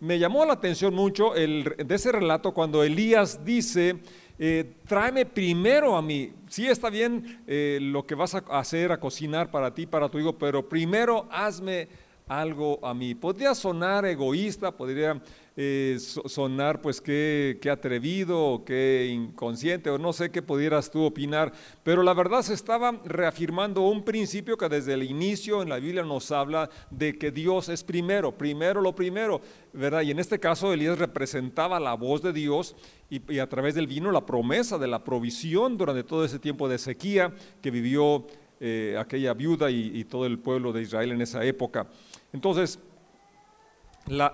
me llamó la atención mucho el, de ese relato cuando Elías dice, eh, tráeme primero a mí. Sí está bien eh, lo que vas a hacer, a cocinar para ti, para tu hijo, pero primero hazme algo a mí. Podría sonar egoísta, podría eh, sonar pues qué, atrevido o qué inconsciente o no sé qué pudieras tú opinar, pero la verdad se estaba reafirmando un principio que desde el inicio en la Biblia nos habla de que Dios es primero, primero lo primero, ¿verdad? Y en este caso Elías representaba la voz de Dios y, a través del vino la promesa de la provisión durante todo ese tiempo de sequía que vivió eh, aquella viuda y, y todo el pueblo de Israel en esa época. Entonces,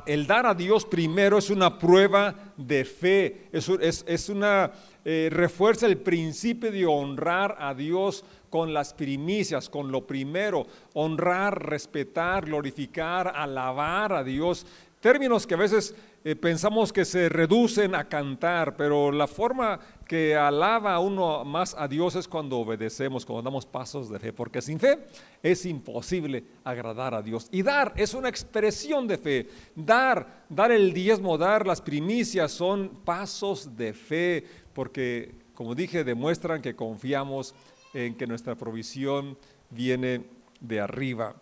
el dar a Dios primero es una prueba de fe, es, una, eh, refuerza el principio de honrar a Dios con las primicias, con lo primero, honrar, respetar, glorificar, alabar a Dios. Términos que a veces eh, pensamos que se reducen a cantar, pero la forma que alaba uno más a Dios es cuando obedecemos, cuando damos pasos de fe, porque sin fe es imposible agradar a Dios. Y dar es una expresión de fe. Dar, dar el diezmo, dar las primicias son pasos de fe, porque como dije, demuestran que confiamos en que nuestra provisión viene de arriba.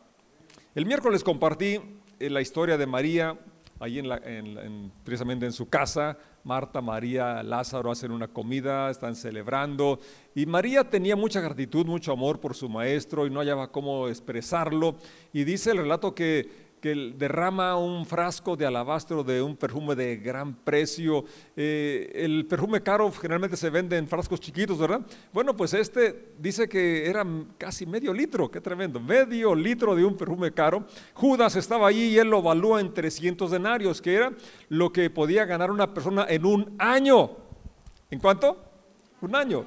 El miércoles compartí eh, la historia de María ahí en precisamente en su casa. Marta, María, Lázaro hacen una comida, están celebrando. Y María tenía mucha gratitud, mucho amor por su maestro y no hallaba cómo expresarlo. Y dice el relato que que derrama un frasco de alabastro de un perfume de gran precio. Eh, el perfume caro generalmente se vende en frascos chiquitos, ¿verdad? Bueno, pues este dice que era casi medio litro, qué tremendo, medio litro de un perfume caro. Judas estaba allí y él lo evalúa en 300 denarios, que era lo que podía ganar una persona en un año. ¿En cuánto? Un año.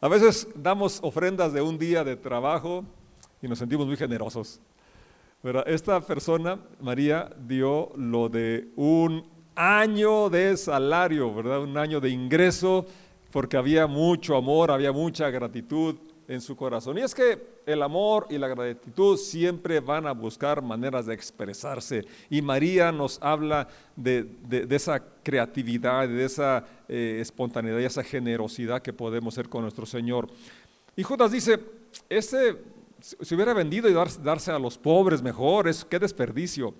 A veces damos ofrendas de un día de trabajo y nos sentimos muy generosos. Esta persona, María, dio lo de un año de salario, ¿verdad? Un año de ingreso, porque había mucho amor, había mucha gratitud en su corazón. Y es que el amor y la gratitud siempre van a buscar maneras de expresarse. Y María nos habla de, esa creatividad, de esa eh, espontaneidad y esa generosidad que podemos ser con nuestro Señor. Y Judas dice, ese se hubiera vendido y darse a los pobres mejores, qué desperdicio.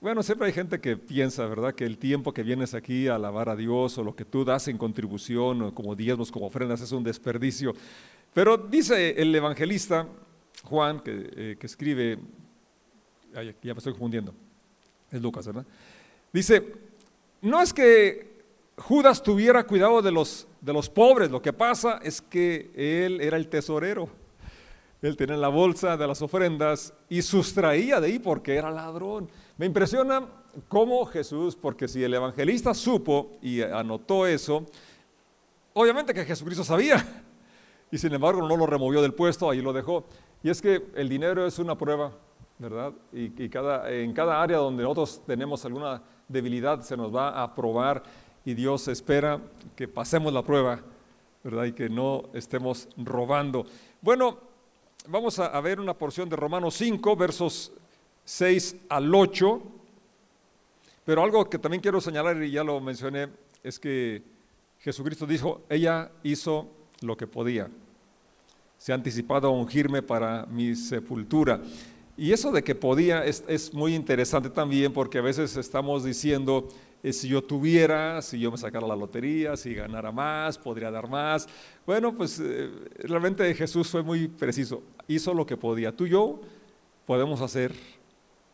Bueno, siempre hay gente que piensa, ¿verdad?, que el tiempo que vienes aquí a alabar a Dios o lo que tú das en contribución, o como diezmos, como ofrendas, es un desperdicio. Pero dice el evangelista Juan, que, eh, escribe, ya me estoy confundiendo, es Lucas, ¿verdad? Dice, no es que Judas tuviera cuidado de los, de los pobres, lo que pasa es que él era el tesorero. Él tenía la bolsa de las ofrendas y sustraía de ahí porque era ladrón. Me impresiona cómo Jesús, porque si el evangelista supo y anotó eso, obviamente que Jesucristo sabía, y sin embargo no lo removió del puesto, ahí lo dejó. Y es que el dinero es una prueba, ¿verdad? Y, cada, en cada área donde nosotros tenemos alguna debilidad se nos va a probar y Dios espera que pasemos la prueba, ¿verdad? Y que no estemos robando. Bueno, vamos a, ver una porción de Romanos 5, versos 6 al 8. Pero algo que también quiero señalar, y ya lo mencioné, es que Jesucristo dijo, ella hizo lo que podía. Se ha anticipado a ungirme para mi sepultura. Y eso de que podía es, es muy interesante también porque a veces estamos diciendo, eh, si yo tuviera, si yo me sacara la lotería, si ganara más, podría dar más. Bueno, pues eh, realmente Jesús fue muy preciso, hizo lo que podía. Tú y yo podemos hacer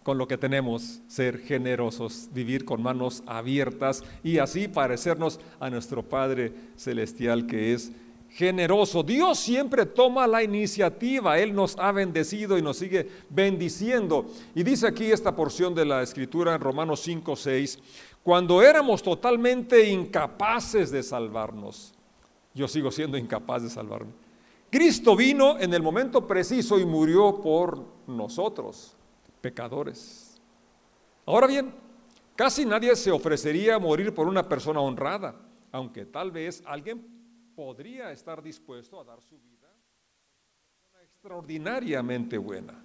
con lo que tenemos, ser generosos, vivir con manos abiertas y así parecernos a nuestro Padre Celestial que es generoso. Dios siempre toma la iniciativa, Él nos ha bendecido y nos sigue bendiciendo. Y dice aquí esta porción de la escritura en Romanos 5, 6, cuando éramos totalmente incapaces de salvarnos. Yo sigo siendo incapaz de salvarme. Cristo vino en el momento preciso y murió por nosotros, pecadores. Ahora bien, casi nadie se ofrecería a morir por una persona honrada, aunque tal vez alguien podría estar dispuesto a dar su vida una extraordinariamente buena.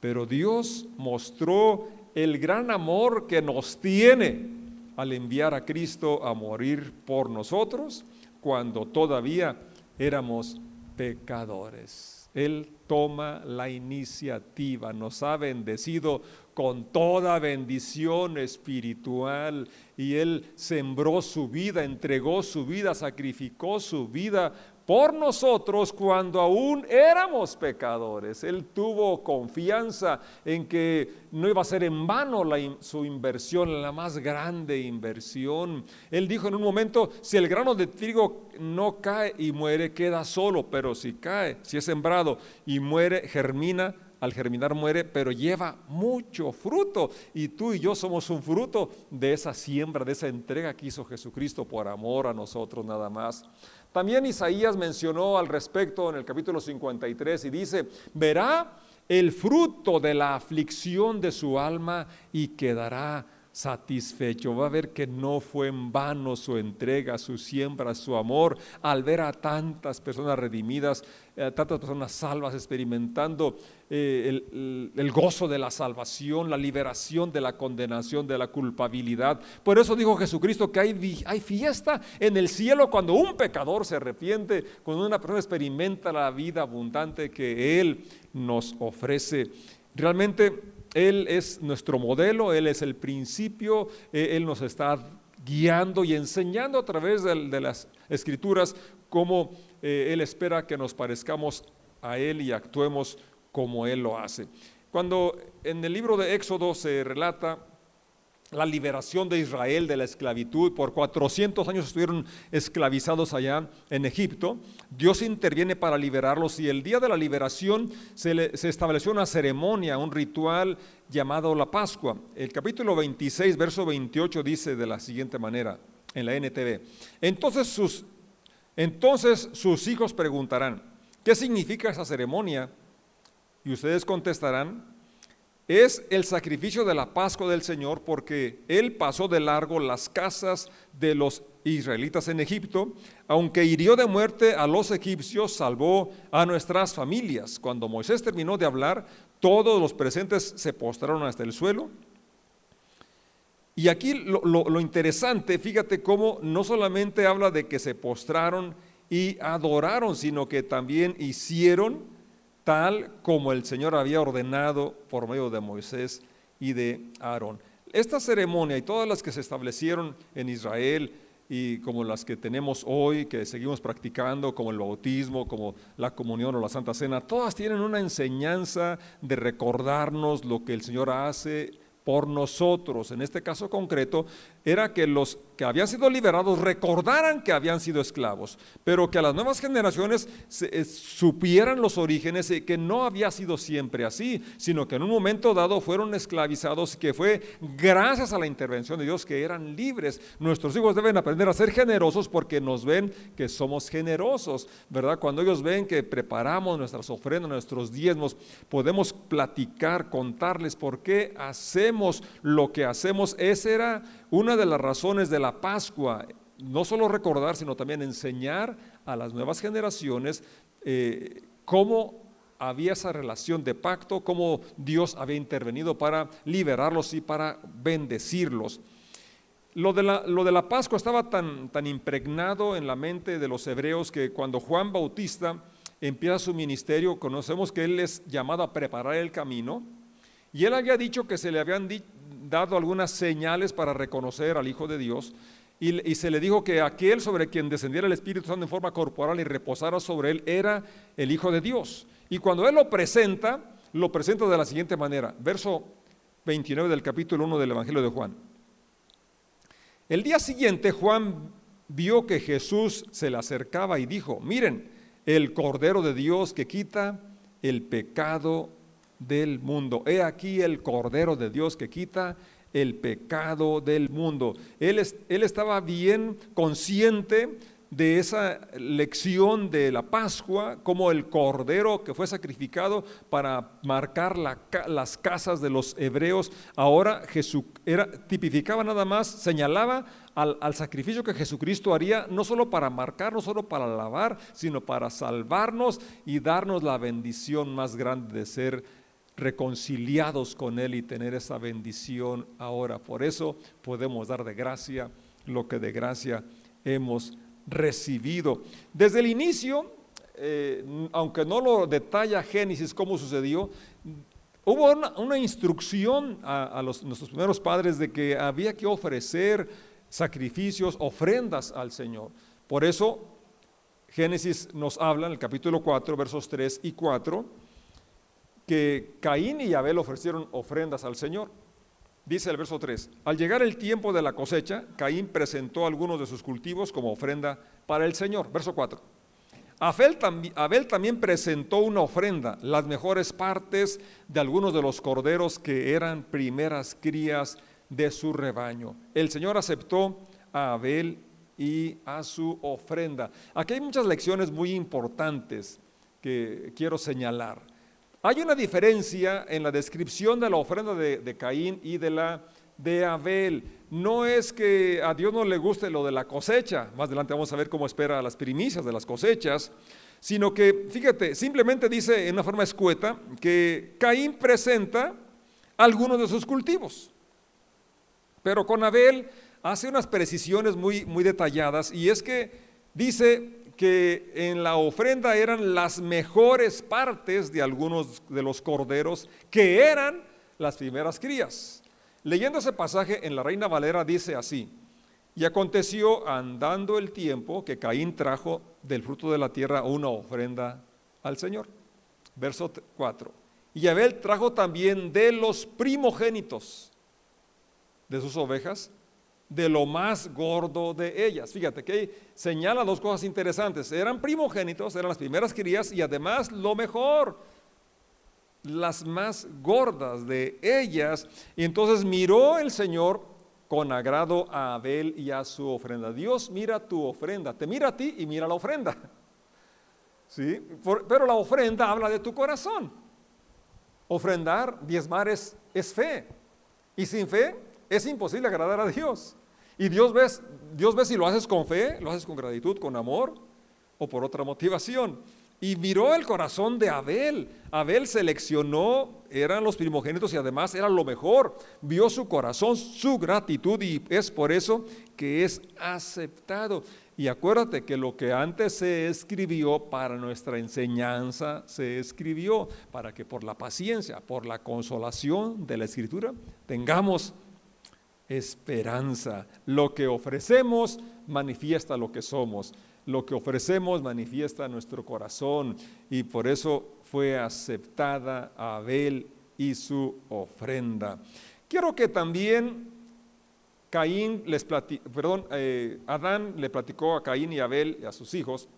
Pero Dios mostró el gran amor que nos tiene al enviar a Cristo a morir por nosotros cuando todavía éramos pecadores. Él toma la iniciativa, nos ha bendecido con toda bendición espiritual y Él sembró su vida, entregó su vida, sacrificó su vida por nosotros cuando aún éramos pecadores. Él tuvo confianza en que no iba a ser en vano su inversión, la más grande inversión. Él dijo en un momento, si el grano de trigo no cae y muere, queda solo, pero si cae, si es sembrado y muere, germina, al germinar muere, pero lleva mucho fruto. Y tú y yo somos un fruto de esa siembra, de esa entrega que hizo Jesucristo por amor a nosotros nada más. También Isaías mencionó al respecto en el capítulo 53 y dice, verá el fruto de la aflicción de su alma y quedará satisfecho. Va a ver que no fue en vano su entrega, su siembra, su amor, al ver a tantas personas redimidas, a tantas personas salvas, experimentando eh, el, gozo de la salvación, la liberación de la condenación, de la culpabilidad. Por eso dijo Jesucristo que hay, fiesta en el cielo cuando un pecador se arrepiente, cuando una persona experimenta la vida abundante que Él nos ofrece. Realmente Él es nuestro modelo, Él es el principio, eh, Él nos está guiando y enseñando a través de, las escrituras cómo eh, Él espera que nos parezcamos a Él y actuemos como Él lo hace. Cuando en el libro de Éxodo se relata la liberación de Israel de la esclavitud, por 400 años estuvieron esclavizados allá en Egipto, Dios interviene para liberarlos y el día de la liberación se, se, estableció una ceremonia, un ritual llamado la Pascua. El capítulo 26, verso 28 dice de la siguiente manera, en la NTV, entonces sus, entonces sus hijos preguntarán, ¿qué significa esa ceremonia? Y ustedes contestarán, es el sacrificio de la Pascua del Señor porque Él pasó de largo las casas de los israelitas en Egipto, aunque hirió de muerte a los egipcios, salvó a nuestras familias. Cuando Moisés terminó de hablar, todos los presentes se postraron hasta el suelo. Y aquí lo, lo interesante, fíjate cómo no solamente habla de que se postraron y adoraron, sino que también hicieron tal como el Señor había ordenado por medio de Moisés y de Aarón. Esta ceremonia y todas las que se establecieron en Israel y como las que tenemos hoy, que seguimos practicando, como el bautismo, como la comunión o la Santa Cena, todas tienen una enseñanza de recordarnos lo que el Señor hace por nosotros. En este caso concreto, era que los que habían sido liberados recordaran que habían sido esclavos, pero que a las nuevas generaciones eh, supieran los orígenes y que no había sido siempre así, sino que en un momento dado fueron esclavizados, que fue gracias a la intervención de Dios que eran libres. Nuestros hijos deben aprender a ser generosos porque nos ven que somos generosos, ¿verdad? Cuando ellos ven que preparamos nuestras ofrendas, nuestros diezmos, podemos platicar, contarles por qué hacemos lo que hacemos. Esa era una de las razones de la Pascua, no solo recordar, sino también enseñar a las nuevas generaciones eh, cómo había esa relación de pacto, cómo Dios había intervenido para liberarlos y para bendecirlos. Lo de, la, lo de la, Pascua estaba tan, tan impregnado en la mente de los hebreos que cuando Juan Bautista empieza su ministerio, conocemos que él es llamado a preparar el camino, y él había dicho que se le habían dado algunas señales para reconocer al Hijo de Dios y, se le dijo que aquel sobre quien descendiera el Espíritu Santo en forma corporal y reposara sobre él era el Hijo de Dios. Y cuando él lo presenta, lo presenta de la siguiente manera, verso 29 del capítulo 1 del Evangelio de Juan. El día siguiente Juan vio que Jesús se le acercaba y dijo, miren, el Cordero de Dios que quita el pecado del mundo. He aquí el Cordero de Dios que quita el pecado del mundo. Él, él estaba bien consciente de esa lección de la Pascua, como el cordero que fue sacrificado para marcar las casas de los hebreos, ahora Jesús era, tipificaba nada más, señalaba al, sacrificio que Jesucristo haría, no solo para marcar, no solo para lavar, sino para salvarnos y darnos la bendición más grande de ser reconciliados con Él y tener esa bendición ahora. Por eso podemos dar de gracia lo que de gracia hemos recibido. Desde el inicio, eh, aunque no lo detalla Génesis cómo sucedió, hubo una, instrucción a, nuestros primeros padres de que había que ofrecer sacrificios, ofrendas al Señor. Por eso Génesis nos habla en el capítulo 4, versos 3 y 4, que Caín y Abel ofrecieron ofrendas al Señor. Dice el verso 3, al llegar el tiempo de la cosecha, Caín presentó algunos de sus cultivos como ofrenda para el Señor. Verso 4. Abel, Abel, también presentó una ofrenda, las mejores partes de algunos de los corderos que eran primeras crías de su rebaño. El Señor aceptó a Abel y a su ofrenda. Aquí hay muchas lecciones muy importantes que quiero señalar. Hay una diferencia en la descripción de la ofrenda de, Caín y de la de Abel. No es que a Dios no le guste lo de la cosecha, más adelante vamos a ver cómo espera las primicias de las cosechas, sino que, fíjate, simplemente dice en una forma escueta que Caín presenta algunos de sus cultivos, pero con Abel hace unas precisiones muy, muy detalladas y es que dice que en la ofrenda eran las mejores partes de algunos de los corderos que eran las primeras crías. Leyendo ese pasaje en la Reina Valera dice así, y aconteció andando el tiempo que Caín trajo del fruto de la tierra una ofrenda al Señor. Verso 4. Y Abel trajo también de los primogénitos de sus ovejas de lo más gordo de ellas. Fíjate que señala dos cosas interesantes. Eran primogénitos, eran las primeras crías y además lo mejor, las más gordas de ellas. Y entonces miró el Señor con agrado a Abel y a su ofrenda. Dios mira tu ofrenda, te mira a ti y mira la ofrenda. ¿Sí? pero la ofrenda habla de tu corazón. Ofrendar, diezmar es, es fe. Y sin fe es imposible agradar a Dios. Y Dios ves, Dios ve si lo haces con fe, lo haces con gratitud, con amor o por otra motivación. Y miró el corazón de Abel. Abel seleccionó, eran los primogénitos y además era lo mejor. Vio su corazón, su gratitud y es por eso que es aceptado. Y acuérdate que lo que antes se escribió para nuestra enseñanza, se escribió para que por la paciencia, por la consolación de la escritura, tengamos esperanza. Lo que ofrecemos manifiesta lo que somos. Lo que ofrecemos manifiesta nuestro corazón y por eso fue aceptada Abel y su ofrenda. Quiero que también Caín les perdón, eh, Adán le platicó a Caín y Abel y a sus hijos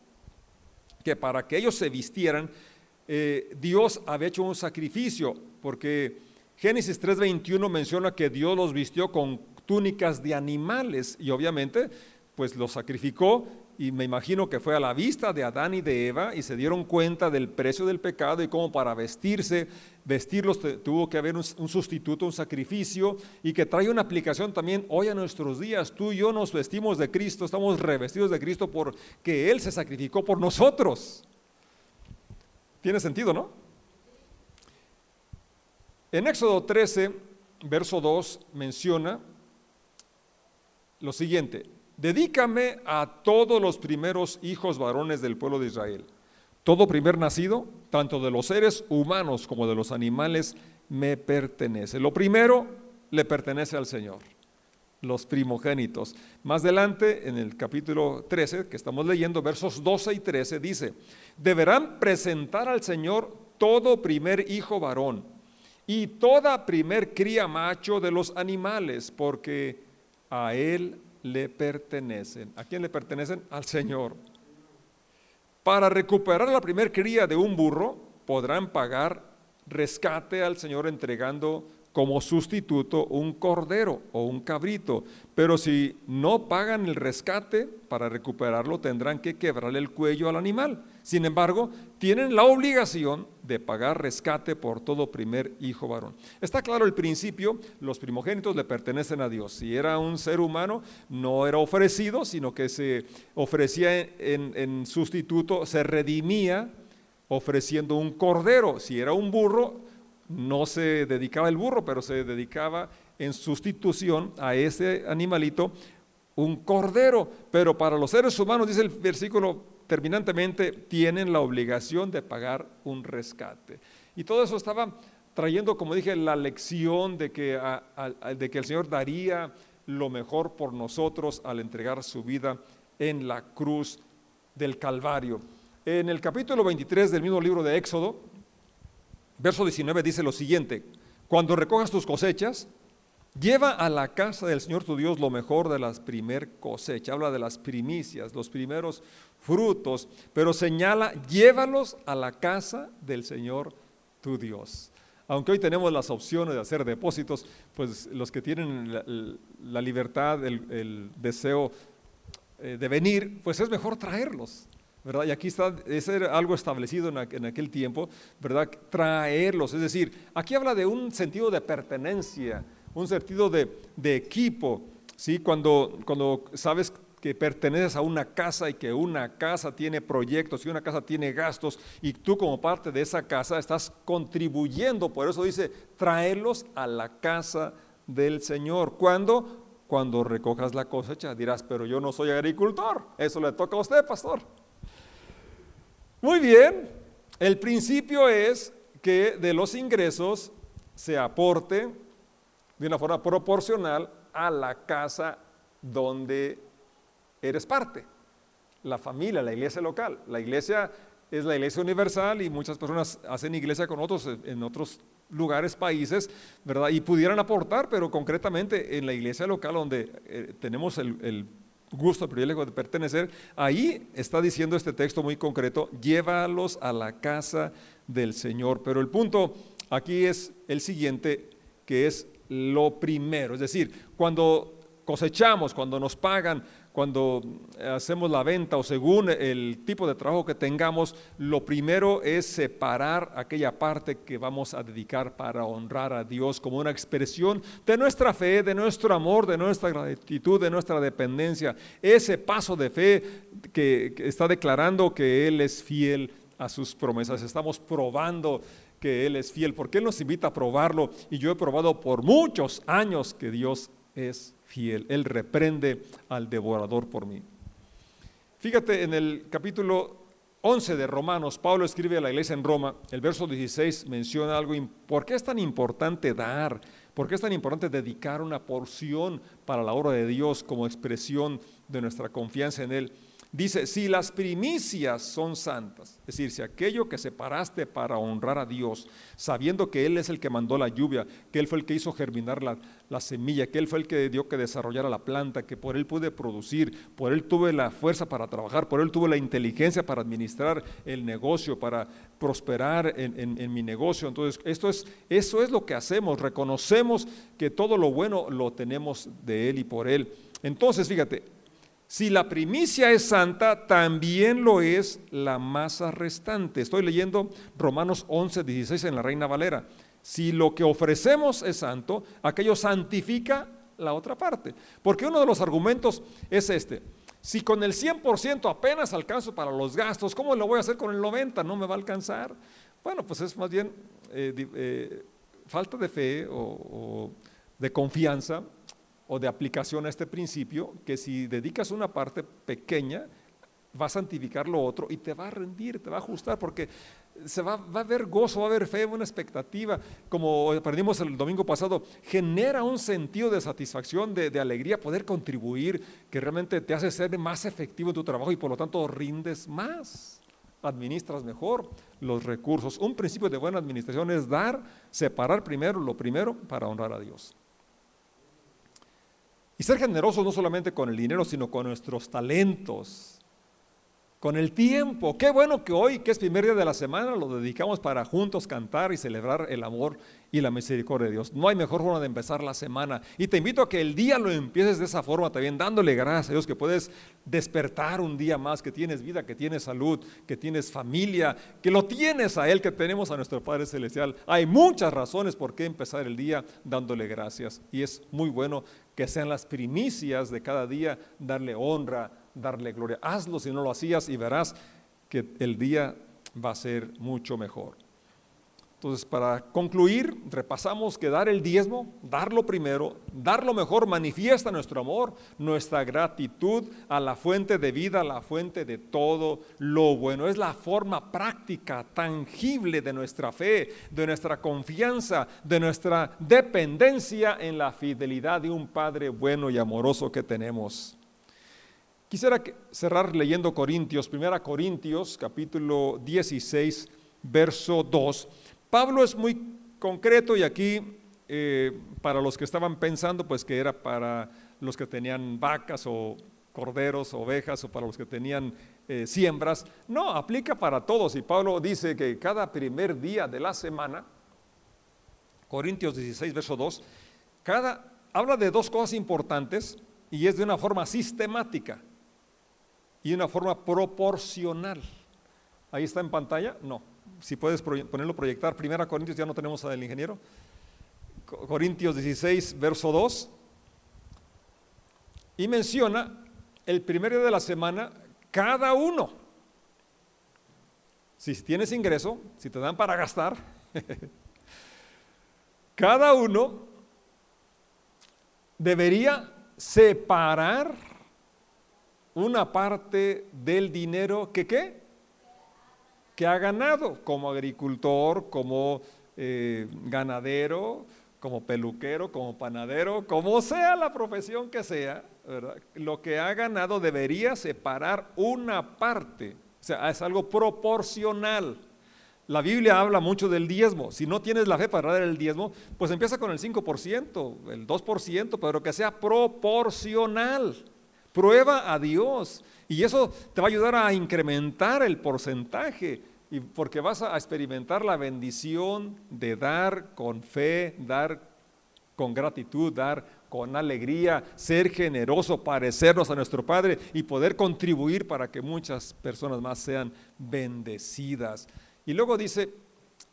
que para que ellos se vistieran, eh, Dios había hecho un sacrificio, porque Génesis 3:21 menciona que Dios los vistió con túnicas de animales y obviamente pues los sacrificó y me imagino que fue a la vista de Adán y de Eva y se dieron cuenta del precio del pecado y cómo para vestirse, vestirlos tuvo que haber un, un, sustituto, un sacrificio y que trae una aplicación también hoy a nuestros días. Tú y yo nos vestimos de Cristo, estamos revestidos de Cristo porque Él se sacrificó por nosotros. Tiene sentido, ¿no? En Éxodo 13, verso 2, menciona lo siguiente, dedícame a todos los primeros hijos varones del pueblo de Israel. Todo primer nacido, tanto de los seres humanos como de los animales, me pertenece. Lo primero le pertenece al Señor, los primogénitos. Más adelante, en el capítulo 13, que estamos leyendo, versos 12 y 13, dice, deberán presentar al Señor todo primer hijo varón y toda primer cría macho de los animales, porque a Él le pertenecen. ¿A quién le pertenecen? Al Señor. Para recuperar la primer cría de un burro, podrán pagar rescate al Señor entregando como sustituto un cordero o un cabrito. Pero si no pagan el rescate para recuperarlo, tendrán que quebrarle el cuello al animal. Sin embargo, tienen la obligación de pagar rescate por todo primer hijo varón. Está claro el principio, los primogénitos le pertenecen a Dios. Si era un ser humano, no era ofrecido, sino que se ofrecía en, en sustituto, se redimía ofreciendo un cordero. Si era un burro, no se dedicaba el burro, pero se dedicaba en sustitución a ese animalito un cordero. Pero para los seres humanos, dice el versículo terminantemente, tienen la obligación de pagar un rescate. Y todo eso estaba trayendo, como dije, la lección de que, de que el Señor daría lo mejor por nosotros al entregar su vida en la cruz del Calvario. En el capítulo 23 del mismo libro de Éxodo, verso 19 dice lo siguiente, cuando recojas tus cosechas, lleva a la casa del Señor tu Dios lo mejor de las primer cosechas, habla de las primicias, los primeros frutos, pero señala, llévalos a la casa del Señor tu Dios. Aunque hoy tenemos las opciones de hacer depósitos, pues los que tienen la, libertad, el, deseo eh, de venir, pues es mejor traerlos. Y aquí está, era algo establecido en, aquel tiempo. Traerlos, es decir, aquí habla de un sentido de pertenencia, un sentido de, equipo, ¿sí? Cuando, cuando sabes que perteneces a una casa y que una casa tiene proyectos y una casa tiene gastos y tú como parte de esa casa estás contribuyendo, por eso dice, traerlos a la casa del Señor. ¿Cuándo? Cuando recojas la cosecha dirás, pero yo no soy agricultor, eso le toca a usted, pastor. Muy bien, el principio es que de los ingresos se aporte de una forma proporcional a la casa donde eres parte, la familia, la iglesia local. La iglesia es la iglesia universal y muchas personas hacen iglesia con otros en otros lugares, países, ¿verdad? Y pudieran aportar, pero concretamente en la iglesia local donde eh, tenemos el, el gusto, privilegio de pertenecer, ahí está diciendo este texto muy concreto, llévalos a la casa del Señor. Pero el punto aquí es el siguiente, que es lo primero. Es decir, cuando cosechamos, cuando nos pagan, cuando hacemos la venta o según el tipo de trabajo que tengamos, lo primero es separar aquella parte que vamos a dedicar para honrar a Dios como una expresión de nuestra fe, de nuestro amor, de nuestra gratitud, de nuestra dependencia. Ese paso de fe que, está declarando que Él es fiel a sus promesas. Estamos probando que Él es fiel, porque Él nos invita a probarlo y yo he probado por muchos años que Dios es fiel. Él reprende al devorador por mí. Fíjate en el capítulo 11 de Romanos, Pablo escribe a la iglesia en Roma, el verso 16 menciona algo, ¿por qué es tan importante dar? ¿Por qué es tan importante dedicar una porción para la obra de Dios como expresión de nuestra confianza en Él? Dice, si las primicias son santas, es decir, si aquello que separaste para honrar a Dios, sabiendo que Él es el que mandó la lluvia, que Él fue el que hizo germinar la, semilla, que Él fue el que dio que desarrollara la planta, que por Él pude producir, por Él tuve la fuerza para trabajar, por Él tuve la inteligencia para administrar el negocio, para prosperar en, mi negocio. Entonces, esto es, eso es lo que hacemos, reconocemos que todo lo bueno lo tenemos de Él y por Él. Entonces, fíjate, si la primicia es santa, también lo es la masa restante. Estoy leyendo Romanos 11, 16 en la Reina Valera. Si lo que ofrecemos es santo, aquello santifica la otra parte. Porque uno de los argumentos es este. Si con el 100% apenas alcanzo para los gastos, ¿cómo lo voy a hacer con el 90%? No me va a alcanzar. Bueno, pues es más bien eh, eh, falta de fe o de confianza o de aplicación a este principio, que si dedicas una parte pequeña, va a santificar lo otro y te va a rendir, te va a ajustar, porque se va, a haber gozo, va a haber fe, una expectativa, como aprendimos el domingo pasado, genera un sentido de satisfacción, de, de, alegría, poder contribuir, que realmente te hace ser más efectivo en tu trabajo y por lo tanto rindes más, administras mejor los recursos. Un principio de buena administración es dar, separar primero lo primero para honrar a Dios. Y ser generosos no solamente con el dinero, sino con nuestros talentos, con el tiempo. Qué bueno que hoy, que es primer día de la semana, lo dedicamos para juntos cantar y celebrar el amor y la misericordia de Dios. No hay mejor forma de empezar la semana. Y te invito a que el día lo empieces de esa forma también, dándole gracias a Dios que puedes despertar un día más, que tienes vida, que tienes salud, que tienes familia, que lo tienes a Él, que tenemos a nuestro Padre Celestial. Hay muchas razones por qué empezar el día dándole gracias. Y es muy bueno que sean las primicias de cada día, darle honra, darle gloria. Hazlo si no lo hacías y verás que el día va a ser mucho mejor. Entonces, para concluir, repasamos que dar el diezmo, darlo primero, darlo mejor, manifiesta nuestro amor, nuestra gratitud a la fuente de vida, a la fuente de todo lo bueno. Es la forma práctica, tangible de nuestra fe, de nuestra confianza, de nuestra dependencia en la fidelidad de un Padre bueno y amoroso que tenemos. Quisiera cerrar leyendo Corintios, 1 Corintios, capítulo 16, verso 2 Pablo es muy concreto y aquí eh, para los que estaban pensando pues que era para los que tenían vacas o corderos, ovejas o para los que tenían eh, siembras, no, aplica para todos y Pablo dice que cada primer día de la semana, Corintios 16, verso 2, cada, habla de dos cosas importantes y es de una forma sistemática y de una forma proporcional. ¿Ahí está en pantalla? No si puedes ponerlo proyectar, Primera Corintios, ya no tenemos al ingeniero. Corintios 16, verso 2. Y menciona el primer día de la semana, cada uno. Si tienes ingreso, si te dan para gastar, cada uno debería separar una parte del dinero que qué? Que ha ganado como agricultor, como eh, ganadero, como peluquero, como panadero, como sea la profesión que sea, lo que ha ganado debería separar una parte, o sea, es algo proporcional. La Biblia habla mucho del diezmo. Si no tienes la fe para dar el diezmo, pues empieza con el 5%, el 2%, pero que sea proporcional. Prueba a Dios. Y eso te va a ayudar a incrementar el porcentaje y porque vas a experimentar la bendición de dar con fe, dar con gratitud, dar con alegría, ser generoso, parecernos a nuestro Padre y poder contribuir para que muchas personas más sean bendecidas. Y luego dice,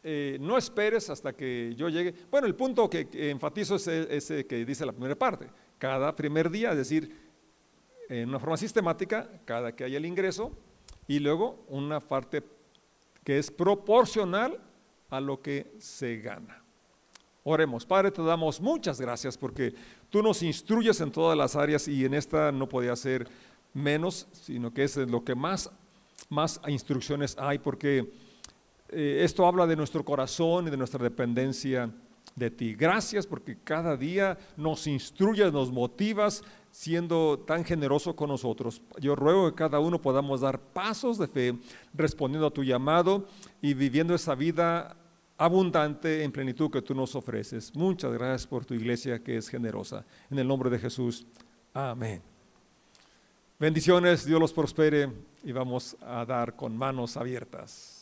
eh, no esperes hasta que yo llegue. Bueno, el punto que, enfatizo es ese que dice la primera parte. Cada primer día, es decir, en una forma sistemática, cada que haya el ingreso, y luego una parte que es proporcional a lo que se gana. Oremos, Padre, te damos muchas gracias porque tú nos instruyes en todas las áreas y en esta no podía ser menos, sino que es lo que más, más instrucciones hay porque eh, esto habla de nuestro corazón y de nuestra dependencia de ti. Gracias porque cada día nos instruyes, nos motivas siendo tan generoso con nosotros. Yo ruego que cada uno podamos dar pasos de fe respondiendo a tu llamado y viviendo esa vida abundante en plenitud que tú nos ofreces. Muchas gracias por tu iglesia que es generosa. En el nombre de Jesús. Amén. Bendiciones, Dios los prospere y vamos a dar con manos abiertas.